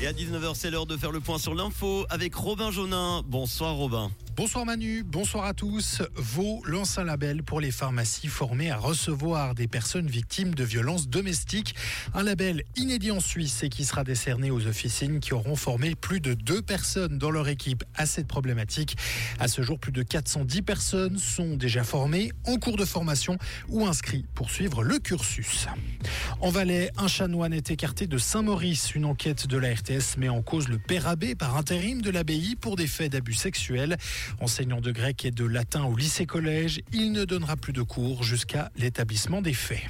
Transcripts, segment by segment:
Et à 19h, c'est l'heure de faire le point sur l'info avec Robin Jaunin. Bonsoir Robin. Bonsoir Manu, bonsoir à tous. Vaux lance un label pour les pharmacies formées à recevoir des personnes victimes de violences domestiques. Un label inédit en Suisse et qui sera décerné aux officines qui auront formé plus de deux personnes dans leur équipe à cette problématique. À ce jour, plus de 410 personnes sont déjà formées, en cours de formation ou inscrits pour suivre le cursus. En Valais, un chanoine est écarté de Saint-Maurice. Une enquête de la RTS met en cause le père abbé par intérim de l'abbaye pour des faits d'abus sexuels. Enseignant de grec et de latin au lycée-collège, il ne donnera plus de cours jusqu'à l'établissement des faits.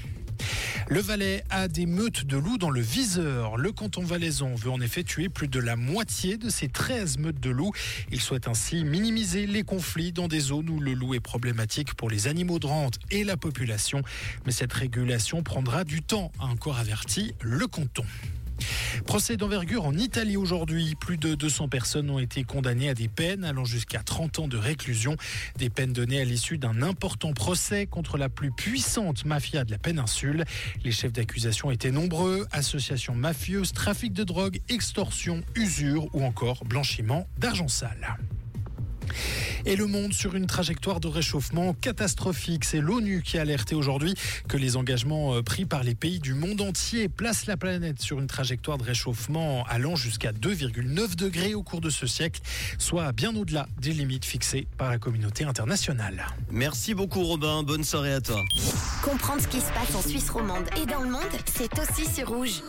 Le Valais a des meutes de loups dans le viseur. Le canton valaisan veut en effet tuer plus de la moitié de ces 13 meutes de loups. Il souhaite ainsi minimiser les conflits dans des zones où le loup est problématique pour les animaux de rente et la population. Mais cette régulation prendra du temps, a encore averti le canton. Procès d'envergure en Italie aujourd'hui. Plus de 200 personnes ont été condamnées à des peines allant jusqu'à 30 ans de réclusion. Des peines données à l'issue d'un important procès contre la plus puissante mafia de la péninsule. Les chefs d'accusation étaient nombreux. Associations mafieuses, trafic de drogue, extorsion, usure ou encore blanchiment d'argent sale et le monde sur une trajectoire de réchauffement catastrophique. C'est l'ONU qui a alerté aujourd'hui que les engagements euh, pris par les pays du monde entier placent la planète sur une trajectoire de réchauffement allant jusqu'à 2,9 degrés au cours de ce siècle, soit bien au-delà des limites fixées par la communauté internationale. Merci beaucoup Robin, bonne soirée à toi. Comprendre ce qui se passe en Suisse romande et dans le monde, c'est aussi sur rouge.